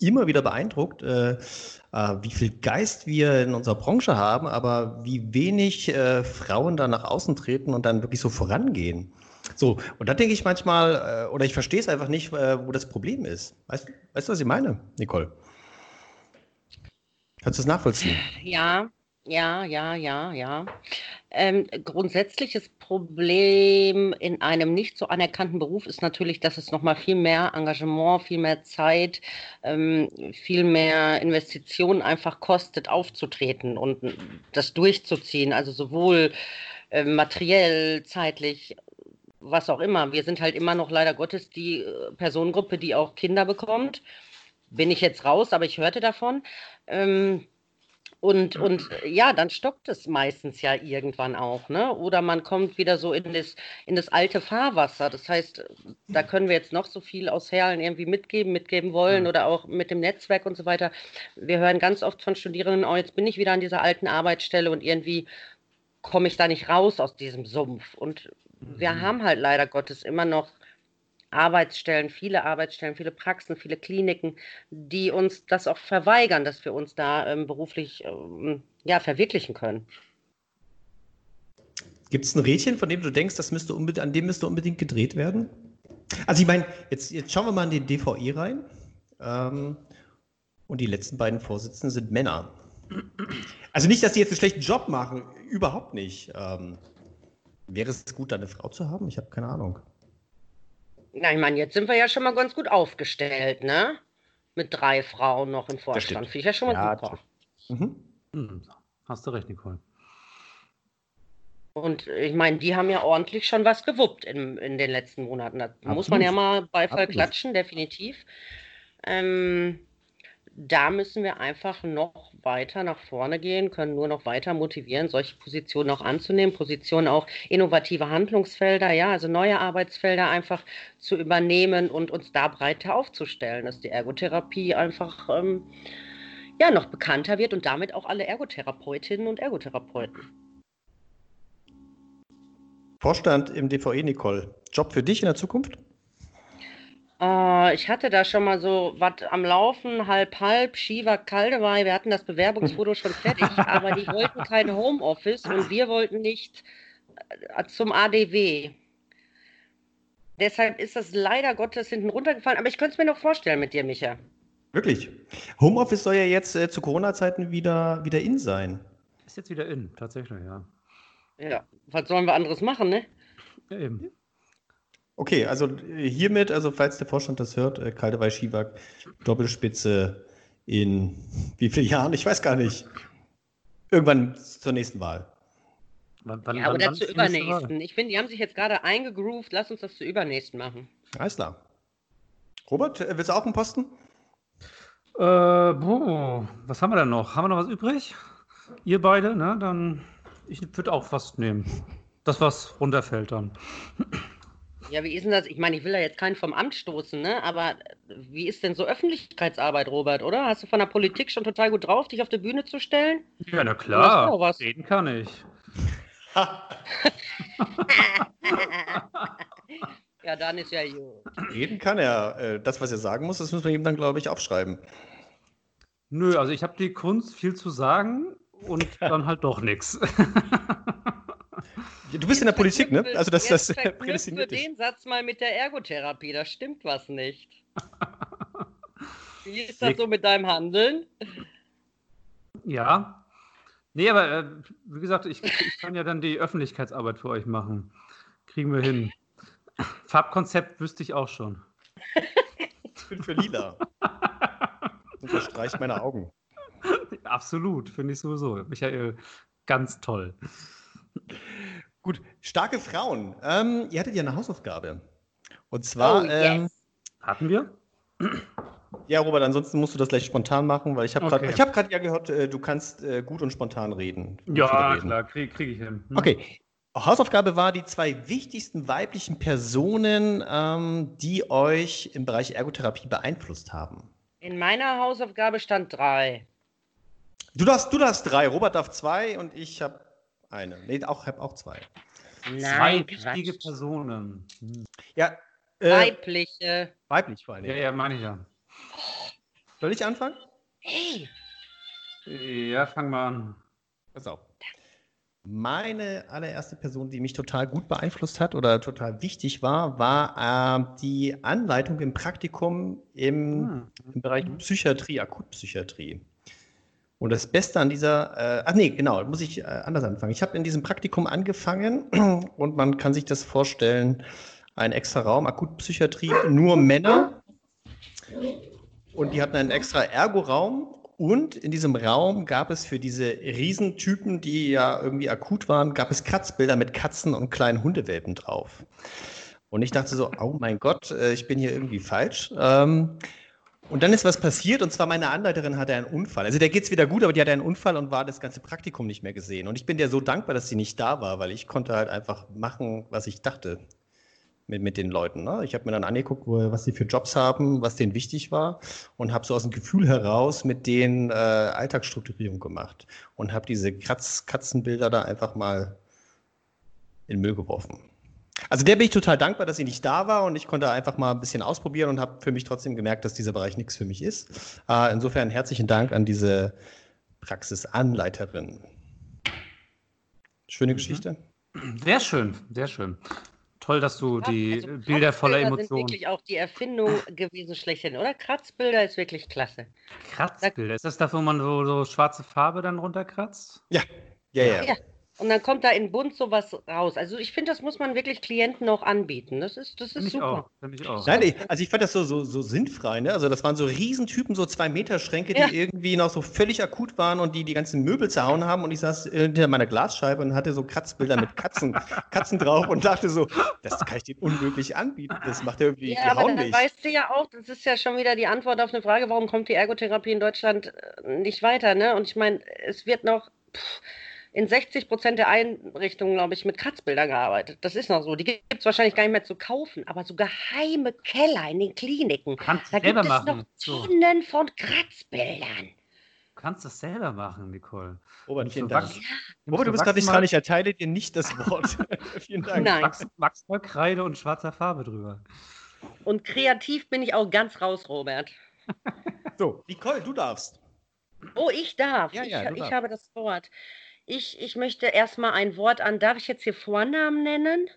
immer wieder beeindruckt, äh, äh, wie viel Geist wir in unserer Branche haben, aber wie wenig äh, Frauen da nach außen treten und dann wirklich so vorangehen. So, und da denke ich manchmal, äh, oder ich verstehe es einfach nicht, äh, wo das Problem ist. Weißt, weißt du, was ich meine, Nicole? Kannst du es nachvollziehen? Ja, ja, ja, ja, ja. Ähm, grundsätzliches Problem in einem nicht so anerkannten Beruf ist natürlich, dass es nochmal viel mehr Engagement, viel mehr Zeit, ähm, viel mehr Investitionen einfach kostet, aufzutreten und das durchzuziehen. Also sowohl äh, materiell, zeitlich, was auch immer. Wir sind halt immer noch leider Gottes die äh, Personengruppe, die auch Kinder bekommt. Bin ich jetzt raus, aber ich hörte davon. Ähm, und, und ja, dann stockt es meistens ja irgendwann auch, ne? Oder man kommt wieder so in das, in das alte Fahrwasser. Das heißt, da können wir jetzt noch so viel aus Herlen irgendwie mitgeben, mitgeben wollen oder auch mit dem Netzwerk und so weiter. Wir hören ganz oft von Studierenden, oh, jetzt bin ich wieder an dieser alten Arbeitsstelle und irgendwie komme ich da nicht raus aus diesem Sumpf. Und wir mhm. haben halt leider Gottes immer noch Arbeitsstellen, viele Arbeitsstellen, viele Praxen, viele Kliniken, die uns das auch verweigern, dass wir uns da ähm, beruflich ähm, ja, verwirklichen können. Gibt es ein Rädchen, von dem du denkst, das müsste an dem müsste unbedingt gedreht werden? Also ich meine, jetzt, jetzt schauen wir mal in den DVE rein. Ähm, und die letzten beiden Vorsitzenden sind Männer. Also nicht, dass die jetzt einen schlechten Job machen, überhaupt nicht. Ähm, wäre es gut, da eine Frau zu haben? Ich habe keine Ahnung. Na, ich meine, jetzt sind wir ja schon mal ganz gut aufgestellt, ne? Mit drei Frauen noch im Vorstand. Finde ich ja schon mal ja, super. Mhm. Hm, hast du recht, Nicole. Und ich meine, die haben ja ordentlich schon was gewuppt in, in den letzten Monaten. Da Absolut. muss man ja mal Beifall Absolut. klatschen, definitiv. Ähm, da müssen wir einfach noch weiter nach vorne gehen, können nur noch weiter motivieren, solche Positionen auch anzunehmen, Positionen auch innovative Handlungsfelder, ja, also neue Arbeitsfelder einfach zu übernehmen und uns da breiter aufzustellen, dass die Ergotherapie einfach ähm, ja noch bekannter wird und damit auch alle Ergotherapeutinnen und Ergotherapeuten. Vorstand im DVE, Nicole. Job für dich in der Zukunft? Äh, ich hatte da schon mal so was am Laufen, halb halb, Shiva Kaldewey. Wir hatten das Bewerbungsfoto schon fertig, aber die wollten kein Homeoffice und wir wollten nicht äh, zum ADW. Deshalb ist das leider Gottes hinten runtergefallen, aber ich könnte es mir noch vorstellen mit dir, Micha. Wirklich? Homeoffice soll ja jetzt äh, zu Corona-Zeiten wieder, wieder in sein. Ist jetzt wieder in, tatsächlich, ja. Ja, was sollen wir anderes machen, ne? Ja, eben. Okay, also äh, hiermit, also falls der Vorstand das hört, äh, Kaldewey Schiewak, Doppelspitze in wie vielen Jahren? Ich weiß gar nicht. Irgendwann zur nächsten Wahl. Wann, wann, ja, oder zur übernächsten. Ich finde, die haben sich jetzt gerade eingegroovt. Lass uns das zur übernächsten machen. Alles klar. Robert, äh, willst du auch einen Posten? Äh, boah, was haben wir denn noch? Haben wir noch was übrig? Ihr beide, ne? Dann, ich würde auch was nehmen. Das, was runterfällt dann. Ja, wie ist denn das? Ich meine, ich will ja jetzt keinen vom Amt stoßen, ne? Aber wie ist denn so Öffentlichkeitsarbeit, Robert, oder? Hast du von der Politik schon total gut drauf, dich auf die Bühne zu stellen? Ja, na klar. Was? Reden kann ich. ja, dann ist ja gut. Reden kann er. Äh, das, was er sagen muss, das müssen wir ihm dann, glaube ich, aufschreiben. Nö, also ich habe die Kunst, viel zu sagen und dann halt doch nichts. Du bist in der Politik, ne? Also das, das prädestiniert dich. den Satz mal mit der Ergotherapie, da stimmt was nicht. Wie ist das so mit deinem Handeln? Ja, Nee, aber äh, wie gesagt, ich, ich kann ja dann die Öffentlichkeitsarbeit für euch machen. Kriegen wir hin. Farbkonzept wüsste ich auch schon. Ich bin für lila. Und verstreicht meine Augen. Absolut, finde ich sowieso. Michael, ganz toll. Gut, starke Frauen. Ähm, ihr hattet ja eine Hausaufgabe. Und zwar. Oh, yes. ähm, Hatten wir? ja, Robert, ansonsten musst du das gleich spontan machen, weil ich habe gerade Okay. hab ja gehört, äh, du kannst äh, gut und spontan reden. Ja, reden. klar, kriege krieg ich hin. Hm. Okay. Hausaufgabe war die zwei wichtigsten weiblichen Personen, ähm, die euch im Bereich Ergotherapie beeinflusst haben. In meiner Hausaufgabe stand drei. Du darfst, du darfst drei, Robert darf zwei und ich habe eine. Nee, auch, habe auch zwei. Zwei Nein, wichtige Quatsch. Personen. Hm. Ja, äh, Weibliche. weiblich vor allem. Ja, ja, meine ich ja. Soll ich anfangen? Hey, Ja, fang mal an. Pass auf. Meine allererste Person, die mich total gut beeinflusst hat oder total wichtig war, war äh, die Anleitung im Praktikum im, Hm. im Bereich Psychiatrie, Akutpsychiatrie. Und das Beste an dieser, äh, ach nee, genau, muss ich äh, anders anfangen. Ich habe in diesem Praktikum angefangen und man kann sich das vorstellen, ein extra Raum, Akutpsychiatrie, nur Männer. Und die hatten einen extra Ergoraum. Und in diesem Raum gab es für diese Riesentypen, die ja irgendwie akut waren, gab es Kratzbilder mit Katzen und kleinen Hundewelpen drauf. Und ich dachte so, oh mein Gott, äh, ich bin hier irgendwie falsch. Ähm, und dann ist was passiert, und zwar meine Anleiterin hatte einen Unfall. Also der geht's wieder gut, aber die hatte einen Unfall und war das ganze Praktikum nicht mehr gesehen. Und ich bin dir so dankbar, dass sie nicht da war, weil ich konnte halt einfach machen, was ich dachte mit, mit den Leuten. Ne? Ich habe mir dann angeguckt, wo, was sie für Jobs haben, was denen wichtig war und habe so aus dem Gefühl heraus mit denen äh, Alltagsstrukturierung gemacht und habe diese Kratz Katzenbilder da einfach mal in den Müll geworfen. Also der bin ich total dankbar, dass sie nicht da war und ich konnte einfach mal ein bisschen ausprobieren und habe für mich trotzdem gemerkt, dass dieser Bereich nichts für mich ist. Äh, insofern herzlichen Dank an diese Praxisanleiterin. Schöne Geschichte. Sehr schön, sehr schön. Toll, dass du die Also Bilder voller Emotionen. sind wirklich auch die Erfindung gewesen schlechthin, oder? Kratzbilder ist wirklich klasse. Kratzbilder. Ist das das, wo man so, so schwarze Farbe dann runterkratzt? Ja, ja, ja. Ja. Und dann kommt da in bunt sowas raus. Also ich finde, das muss man wirklich Klienten auch anbieten. Das ist, das ist Finde ich super. auch. Finde ich auch. Nein, nee, also ich fand das so, so, so sinnfrei, ne? Also das waren so Riesentypen, so zwei Meter Schränke, die Ja. irgendwie noch so völlig akut waren und die die ganzen Möbel zerhauen haben und ich saß äh, hinter meiner Glasscheibe und hatte so Kratzbilder mit Katzen, Katzen drauf und dachte so, das kann ich denen unmöglich anbieten. Das macht ja irgendwie, Ja, aber dann nicht. weißt du ja auch, das ist ja schon wieder die Antwort auf eine Frage, warum kommt die Ergotherapie in Deutschland äh, nicht weiter, ne? Und ich meine, es wird noch pff, in 60 Prozent der Einrichtungen, glaube ich, mit Kratzbildern gearbeitet. Das ist noch so. Die gibt es wahrscheinlich gar nicht mehr zu kaufen, aber so geheime Keller in den Kliniken, Kannst da gibt es machen. noch So, Tonnen von Kratzbildern. du kannst das selber machen, Nicole. Robert, vielen du Dank. wachsen- Robert, du bist gerade nicht dran, ich erteile dir nicht das Wort. vielen Dank. Nein. Wachs, Wachsmalkreide und schwarzer Farbe drüber. Und kreativ bin ich auch ganz raus, Robert. So, Nicole, du darfst. Oh, ich darf. Ja, ich, ja, du ich darfst. habe das Wort. Ich, ich möchte erstmal ein Wort an. Darf ich jetzt hier Vornamen nennen?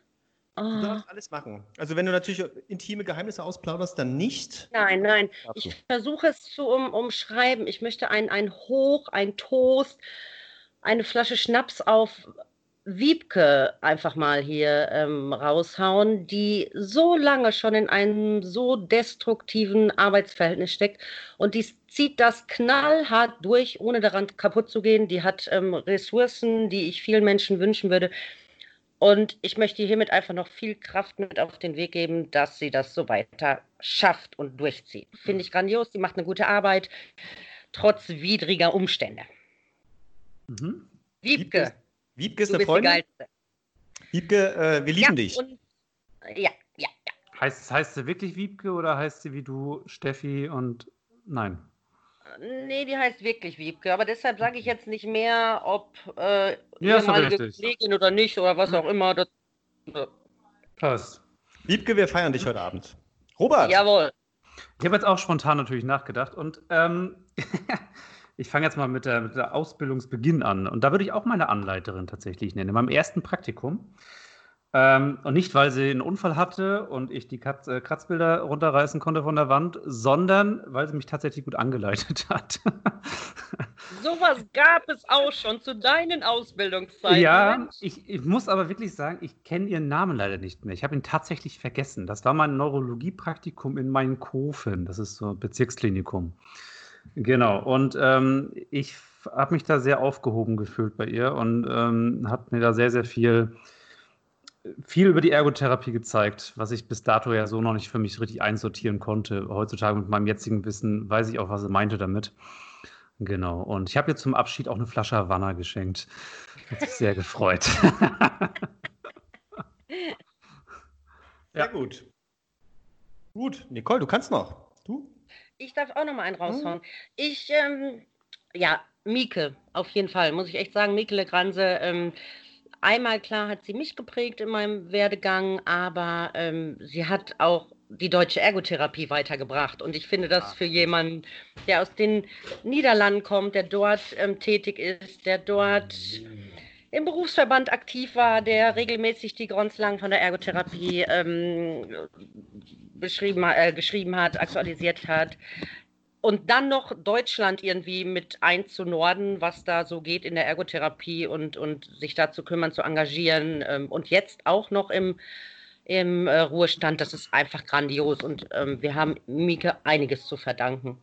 Du Oh, darfst alles machen. Also wenn du natürlich intime Geheimnisse ausplauderst, dann nicht. nein, nein. Ich versuche es zu um, umschreiben. Ich möchte ein, ein Hoch, ein Toast, eine Flasche Schnaps auf Wiebke einfach mal hier ähm, raushauen, die so lange schon in einem so destruktiven Arbeitsverhältnis steckt und die zieht das knallhart durch, ohne daran kaputt zu gehen. Die hat ähm, Ressourcen, die ich vielen Menschen wünschen würde. Und ich möchte hiermit einfach noch viel Kraft mit auf den Weg geben, dass sie das so weiter schafft und durchzieht. Finde ich grandios. Die macht eine gute Arbeit, trotz widriger Umstände. Mhm. Wiebke, Wiebke ist du eine Freundin. Wiebke, äh, wir lieben ja, dich. Und, ja, ja. Heißt, heißt sie wirklich Wiebke oder heißt sie wie du Steffi und nein? Nee, die heißt wirklich Wiebke. Aber deshalb sage ich jetzt nicht mehr, ob äh, Ja, ehemalige. Kollegin oder nicht oder was auch immer. Das, äh, Passt. Wiebke, wir feiern dich heute Abend. Robert, jawohl. Ich habe jetzt auch spontan natürlich nachgedacht und ähm, ich fange jetzt mal mit der, mit der Ausbildungsbeginn an. Und da würde ich auch meine Anleiterin tatsächlich nennen, in meinem ersten Praktikum. Ähm, und nicht, weil sie einen Unfall hatte und ich die Katz, äh, Kratzbilder runterreißen konnte von der Wand, sondern weil sie mich tatsächlich gut angeleitet hat. Sowas gab es auch schon zu deinen Ausbildungszeiten. Ja, ich, ich, muss aber wirklich sagen, ich kenne ihren Namen leider nicht mehr. Ich habe ihn tatsächlich vergessen. Das war mein Neurologiepraktikum in Mainkofen. Das ist so ein Bezirksklinikum. Genau. Und ähm, ich habe mich da sehr aufgehoben gefühlt bei ihr und ähm, hat mir da sehr, sehr viel viel über die Ergotherapie gezeigt, was ich bis dato ja so noch nicht für mich richtig einsortieren konnte. Heutzutage mit meinem jetzigen Wissen weiß ich auch, was er meinte damit. Genau. Und ich habe ihr zum Abschied auch eine Flasche Havanna geschenkt. Hat sich sehr gefreut. sehr gut. Gut, Nicole, du kannst noch. Du? Ich darf auch noch mal einen raushauen. Hm. Ich, ähm, ja, Mieke, auf jeden Fall, muss ich echt sagen, Mieke Legranse, ähm, einmal klar hat sie mich geprägt in meinem Werdegang, aber ähm, sie hat auch die deutsche Ergotherapie weitergebracht. Und ich finde das ah, für jemanden, der aus den Niederlanden kommt, der dort ähm, tätig ist, der dort im Berufsverband aktiv war, der regelmäßig die Grundlagen von der Ergotherapie ähm, beschrieben, äh, geschrieben hat, aktualisiert hat, und dann noch Deutschland irgendwie mit einzunorden, was da so geht in der Ergotherapie und, und sich da zu kümmern, zu engagieren. Ähm, und jetzt auch noch im, im äh, Ruhestand, das ist einfach grandios. Und ähm, wir haben Mieke einiges zu verdanken.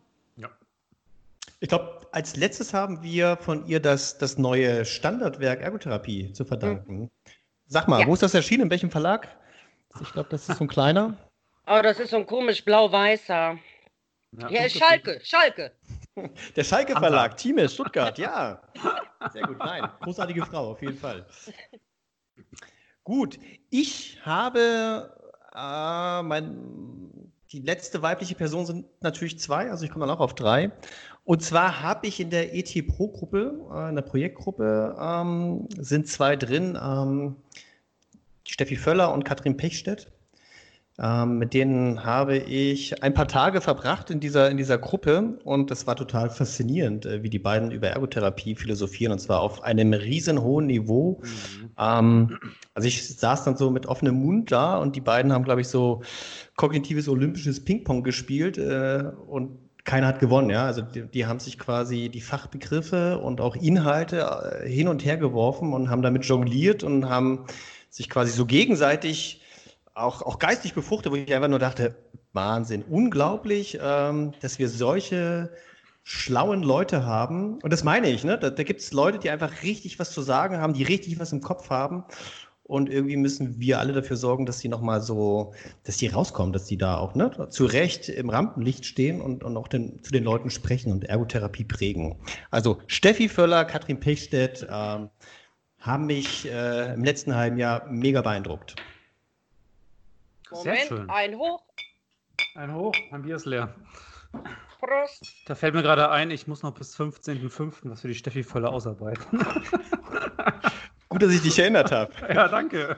Ich glaube, als letztes haben wir von ihr das, das neue Standardwerk Ergotherapie zu verdanken. Hm. Sag mal, ja. wo ist das erschienen? In welchem Verlag? Ich glaube, das ist so ein kleiner. Oh, das ist so ein komisch blau-weißer. Ja, ja Schalke, Schalke. Der Schalke Verlag, Team Stuttgart, ja. Sehr gut, nein. Großartige Frau, auf jeden Fall. Gut, ich habe äh, mein, die letzte weibliche Person sind natürlich zwei, also ich komme dann auch auf drei. Und zwar habe ich in der ET Pro Gruppe, äh, in der Projektgruppe, ähm, sind zwei drin, ähm, Steffi Völler und Katrin Pechstedt. Ähm, mit denen habe ich ein paar Tage verbracht in dieser, in dieser Gruppe und das war total faszinierend, äh, wie die beiden über Ergotherapie philosophieren und zwar auf einem riesen hohen Niveau. Mhm. Ähm, also ich saß dann so mit offenem Mund da und die beiden haben, glaube ich, so kognitives olympisches Ping-Pong gespielt äh, und keiner hat gewonnen, ja. Also die, die, haben sich quasi die Fachbegriffe und auch Inhalte äh, hin und her geworfen und haben damit jongliert und haben sich quasi so gegenseitig auch, auch geistig befruchtet, wo ich einfach nur dachte, Wahnsinn, unglaublich, ähm, dass wir solche schlauen Leute haben. Und das meine ich, ne? Da, da gibt es Leute, die einfach richtig was zu sagen haben, die richtig was im Kopf haben. Und irgendwie müssen wir alle dafür sorgen, dass die nochmal so, dass die rauskommen, dass die da auch ne, zu Recht im Rampenlicht stehen und, und auch den, zu den Leuten sprechen und Ergotherapie prägen. Also Steffi Völler, Katrin Pechstedt ähm, haben mich äh, im letzten halben Jahr mega beeindruckt. Moment, Sehr schön. ein Hoch. Ein Hoch, mein Bier ist leer. Prost. Da fällt mir gerade ein, ich muss noch bis 15.05. was für die Steffi Völler ausarbeiten. Gut, dass ich dich erinnert habe. Ja, danke.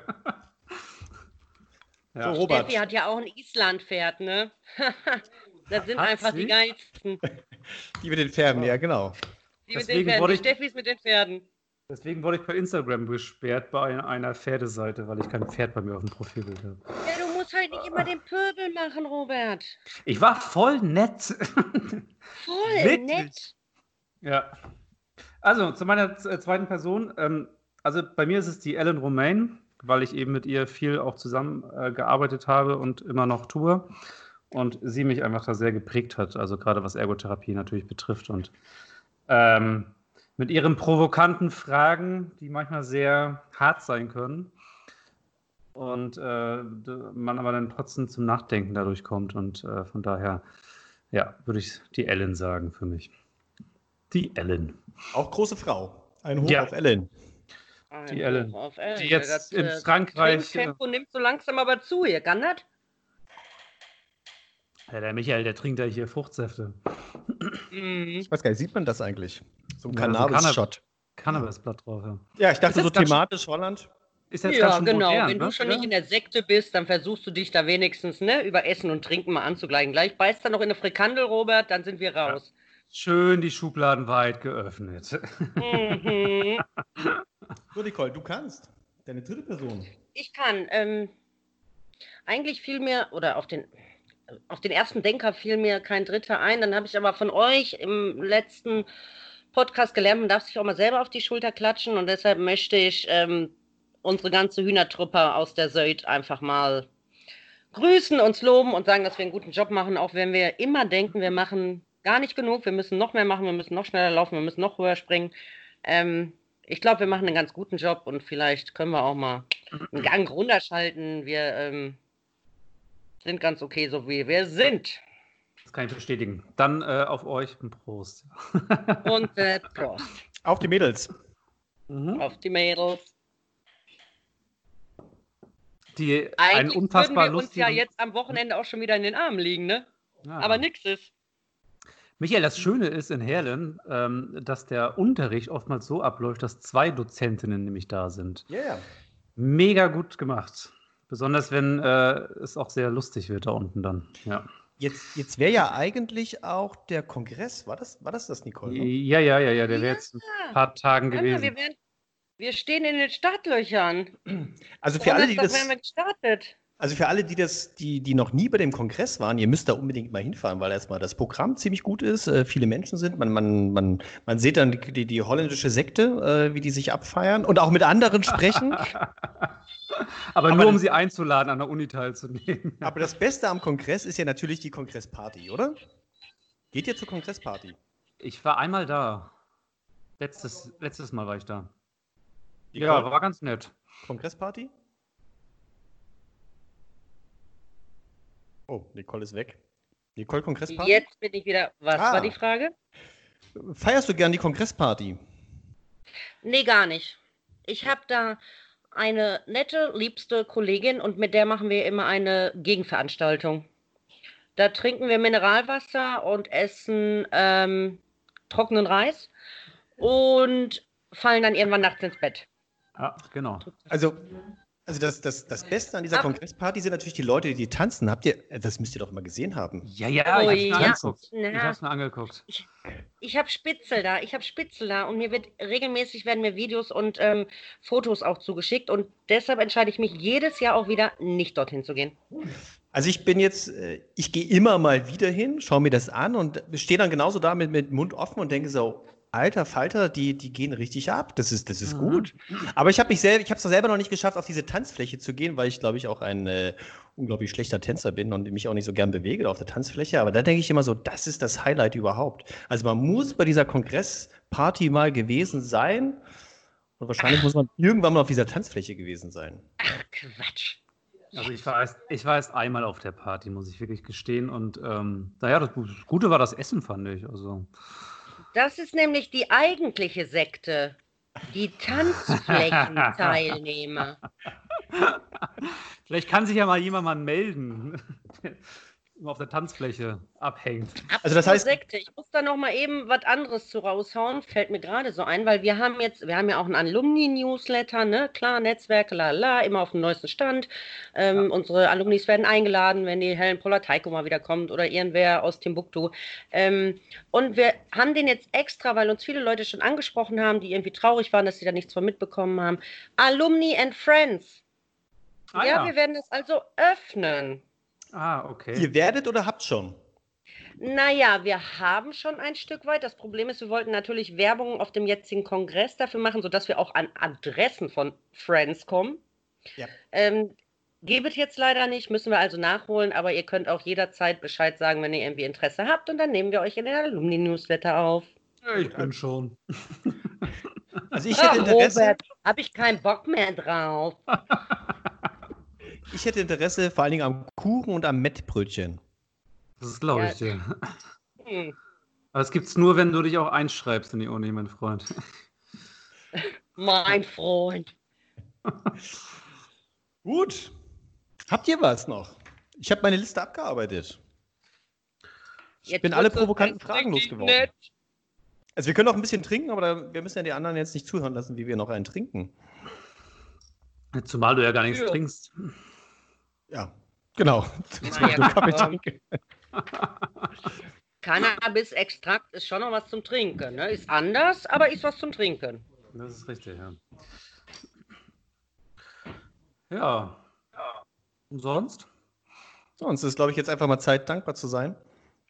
Ja. So, Robert. Steffi hat ja auch ein Island-Pferd, ne? das sind hat einfach sie? die geilsten. Die mit den Pferden, ja, genau. Die Deswegen mit den Pferden, die Steffis mit den Pferden. Deswegen wurde ich bei Instagram gesperrt bei einer Pferdeseite, weil ich kein Pferd bei mir auf dem Profilbild habe. Ja, du musst halt nicht immer den Pöbel machen, Robert. Ich war voll nett. Voll nett. Ja. Also, zu meiner zweiten Person. Ähm, also, bei mir ist es die Ellen Romain, weil ich eben mit ihr viel auch zusammengearbeitet äh, habe und immer noch tue. Und sie mich einfach da sehr geprägt hat, also gerade was Ergotherapie natürlich betrifft. Und ähm, mit ihren provokanten Fragen, die manchmal sehr hart sein können. Und äh, man aber dann trotzdem zum Nachdenken dadurch kommt. Und äh, von daher, ja, würde ich die Ellen sagen für mich. Die Ellen. Auch große Frau. Ein Hoch ja. auf Ellen. Die Ellen. Ellen. Die jetzt das, in äh, Frankreich. Das Tempo nimmt so langsam aber zu hier, kann das? Ja, der Michael, der trinkt ja hier Fruchtsäfte. Mhm. Ich weiß gar nicht, sieht man das eigentlich? So ein ja, Cannabis-Shot. Cannabis-Blatt drauf, ja. Ja, ich dachte so thematisch Holland. Ist jetzt ja, genau. Modern, Wenn ne? du schon nicht in der Sekte bist, dann versuchst du dich da wenigstens ne, über Essen und Trinken mal anzugleichen. Gleich beißt er noch in eine Frikandel, Robert, dann sind wir raus. Ja. Schön die Schubladen weit geöffnet. Mhm. so, Nicole, du kannst. Deine dritte Person. Ich kann. Ähm, eigentlich fiel mir, oder auf den, auf den ersten Denker fiel mir kein Dritter ein. Dann habe ich aber von euch im letzten Podcast gelernt, man darf sich auch mal selber auf die Schulter klatschen und deshalb möchte ich ähm, unsere ganze Hühnertruppe aus der Söld einfach mal grüßen, uns loben und sagen, dass wir einen guten Job machen, auch wenn wir immer denken, wir machen gar nicht genug, wir müssen noch mehr machen, wir müssen noch schneller laufen, wir müssen noch höher springen. Ähm, ich glaube, wir machen einen ganz guten Job und vielleicht können wir auch mal einen Gang runterschalten. Wir ähm, sind ganz okay, so wie wir sind. Das kann ich bestätigen. Dann äh, auf euch ein Prost. Und äh, Prost. Auf die Mädels. Mhm. Auf die Mädels. Die Eigentlich ein unfassbar würden wir uns ja jetzt am Wochenende auch schon wieder in den Armen liegen, ne? Ja. Aber nix ist. Michael, das Schöne ist in Herlen, ähm, dass der Unterricht oftmals so abläuft, dass zwei Dozentinnen nämlich da sind. Ja, yeah. Mega gut gemacht. Besonders wenn äh, es auch sehr lustig wird da unten dann. Ja. Jetzt, jetzt wäre ja eigentlich auch der Kongress, war das, war das das, Nicole? Ne? Ja, ja, ja, ja, der wäre jetzt ein paar Tagen gewesen. Wir, werden, wir, stehen in den Startlöchern. Also für alle, die das... Wir gestartet. Also für alle, die das, die, die noch nie bei dem Kongress waren, ihr müsst da unbedingt mal hinfahren, weil erstmal das Programm ziemlich gut ist, äh, viele Menschen sind, man, man, man, man sieht dann die, die holländische Sekte, äh, wie die sich abfeiern und auch mit anderen sprechen. Aber, aber nur, um sie einzuladen, an der Uni teilzunehmen. Aber das Beste am Kongress ist ja natürlich die Kongressparty, oder? Geht ihr zur Kongressparty? Ich war einmal da. Letztes, letztes Mal war ich da. Die ja, war ganz nett. Kongressparty? Oh, Nicole ist weg. Nicole Kongressparty? Jetzt bin ich wieder. Was ah. war die Frage? Feierst du gern die Kongressparty? Nee, gar nicht. Ich habe da eine nette, liebste Kollegin und mit der machen wir immer eine Gegenveranstaltung. Da trinken wir Mineralwasser und essen ähm, trockenen Reis und fallen dann irgendwann nachts ins Bett. Ja, genau. Also also das, das, das Beste an dieser. Kongressparty sind natürlich die Leute, die tanzen. Habt ihr, das müsst ihr doch mal gesehen haben. Ja, ja, oh, ich hab's mir ja. angeguckt. Ich hab's mir angeguckt. Ich, ich habe Spitzel da, ich habe Spitzel da und mir wird regelmäßig werden mir Videos und ähm, Fotos auch zugeschickt und deshalb entscheide ich mich jedes Jahr auch wieder nicht dorthin zu gehen. Also ich bin jetzt, äh, ich gehe immer mal wieder hin, schaue mir das an und stehe dann genauso da mit, mit Mund offen und denke so, alter Falter, die, die gehen richtig ab. Das ist, das ist mhm. gut. Aber ich habe mich selber, ich habe es selber noch nicht geschafft, auf diese Tanzfläche zu gehen, weil ich, glaube ich, auch ein äh, unglaublich schlechter Tänzer bin und mich auch nicht so gern bewege auf der Tanzfläche. Aber da denke ich immer so, das ist das Highlight überhaupt. Also man muss bei dieser Kongressparty mal gewesen sein. Und wahrscheinlich Ach. muss man irgendwann mal auf dieser Tanzfläche gewesen sein. Ach, Quatsch. Also ich war, erst, ich war erst einmal auf der Party, muss ich wirklich gestehen. Und ähm, naja, das Gute war das Essen, fand ich. Also das ist nämlich die eigentliche Sekte. Die Tanzflächenteilnehmer. Vielleicht kann sich ja mal jemand mal melden auf der Tanzfläche abhängt. Also das heißt, Sekte. ich muss da noch mal eben was anderes zu raushauen, fällt mir gerade so ein, weil wir haben jetzt, wir haben ja auch einen Alumni-Newsletter, ne, klar, Netzwerke, la la, immer auf dem neuesten Stand. Ähm, ja. Unsere Alumnis werden eingeladen, wenn die Helen Poller-Taiko mal wieder kommt oder irgendwer aus Timbuktu. Ähm, und wir haben den jetzt extra, weil uns viele Leute schon angesprochen haben, die irgendwie traurig waren, dass sie da nichts von mitbekommen haben. Alumni and Friends. Ah, ja, ja, wir werden das also öffnen. Ah, okay. Ihr werdet oder habt schon? Naja, wir haben schon ein Stück weit. Das Problem ist, wir wollten natürlich Werbung auf dem jetzigen Kongress dafür machen, sodass wir auch an Adressen von Friends kommen. Ja. Ähm, Gebet jetzt leider nicht, müssen wir also nachholen, aber ihr könnt auch jederzeit Bescheid sagen, wenn ihr irgendwie Interesse habt und dann nehmen wir euch in den Alumni-Newsletter auf. Ja, ich bin schon. Also ich hätte Interesse. Robert, hab ich keinen Bock mehr drauf. Ich hätte Interesse vor allen Dingen am Kuchen und am Mettbrötchen. Das glaube ich dir. Hm. Aber es gibt es nur, wenn du dich auch einschreibst in die Uni, mein Freund. Mein Freund. Gut. Habt ihr was noch? Ich habe meine Liste abgearbeitet. Ich jetzt bin alle provokanten Fragen losgeworden. Nett. Also wir können noch ein bisschen trinken, aber wir müssen ja die anderen jetzt nicht zuhören lassen, wie wir noch einen trinken. Zumal du ja gar nichts ja. trinkst. Ja, genau. Ja, Cannabis-Extrakt ist schon noch was zum Trinken. Ne? Ist anders, aber ist was zum Trinken. Das ist richtig, ja. Ja. Und sonst? Sonst ist, glaube ich, jetzt einfach mal Zeit, dankbar zu sein.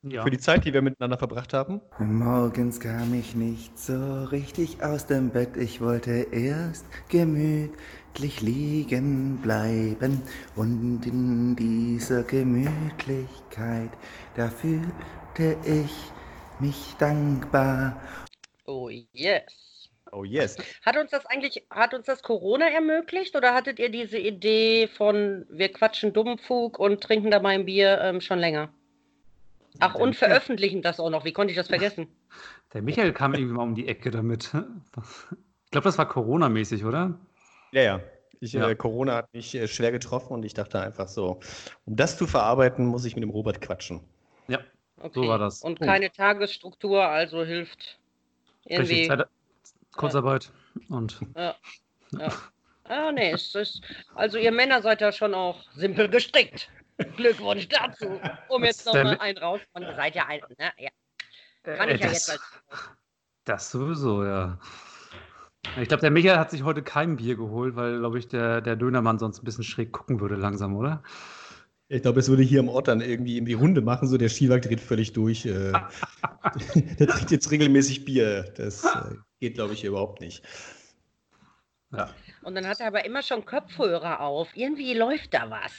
Ja. Für die Zeit, die wir miteinander verbracht haben. Morgens kam ich nicht so richtig aus dem Bett. Ich wollte erst gemütlich liegen bleiben. Und in dieser Gemütlichkeit, da fühlte ich mich dankbar. Oh yes. Oh yes. Hat uns das eigentlich, hat uns das Corona ermöglicht oder hattet ihr diese Idee von wir quatschen Dummfug und trinken dabei ein Bier ähm, schon länger? Ach, und veröffentlichen das auch noch. Wie konnte ich das vergessen? Der Michael kam irgendwie mal um die Ecke damit. Ich glaube, das war Corona-mäßig, oder? Ja, ja. Ich, Ja. Äh, Corona hat mich äh, schwer getroffen und ich dachte einfach so, um das zu verarbeiten, muss ich mit dem Robert quatschen. Ja. Okay. war das. Und Oh. keine Tagesstruktur, also hilft irgendwie. Zeit, Kurzarbeit. Und Ja. ja. Ah, nee, es ist, also ihr Männer seid ja schon auch simpel gestrickt. Glückwunsch dazu. Um jetzt nochmal einen raus. Und ihr seid ja ein, ne? Ja. äh, Kann ich ja das, jetzt als. das sowieso, ja. Ich glaube, der Michael hat sich heute kein Bier geholt, weil, glaube ich, der, der Dönermann sonst ein bisschen schräg gucken würde langsam, oder? Ich glaube, es würde hier im Ort dann irgendwie in die Runde machen, so der Skiwag dreht völlig durch. Äh, der trinkt jetzt regelmäßig Bier. Das äh, geht, glaube ich, überhaupt nicht. Ja. Und dann hat er aber immer schon Kopfhörer auf. Irgendwie läuft da was.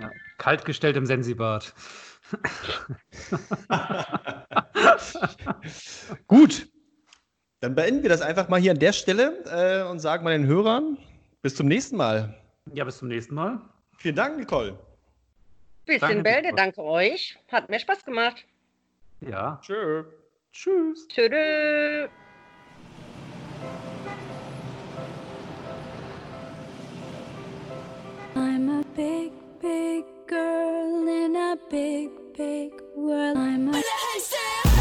ja. Kaltgestellt im Sensibad. Gut, dann beenden wir das einfach mal hier an der Stelle äh, und sagen mal den Hörern bis zum nächsten Mal. Ja, bis zum nächsten Mal. Vielen Dank, Nicole. Bisschen Danke, Bälde, Nicole. danke euch. Hat mir Spaß gemacht. Ja. Tschö. Tschüss. Tschüss. I'm a big, big girl in a big, big world. I'm a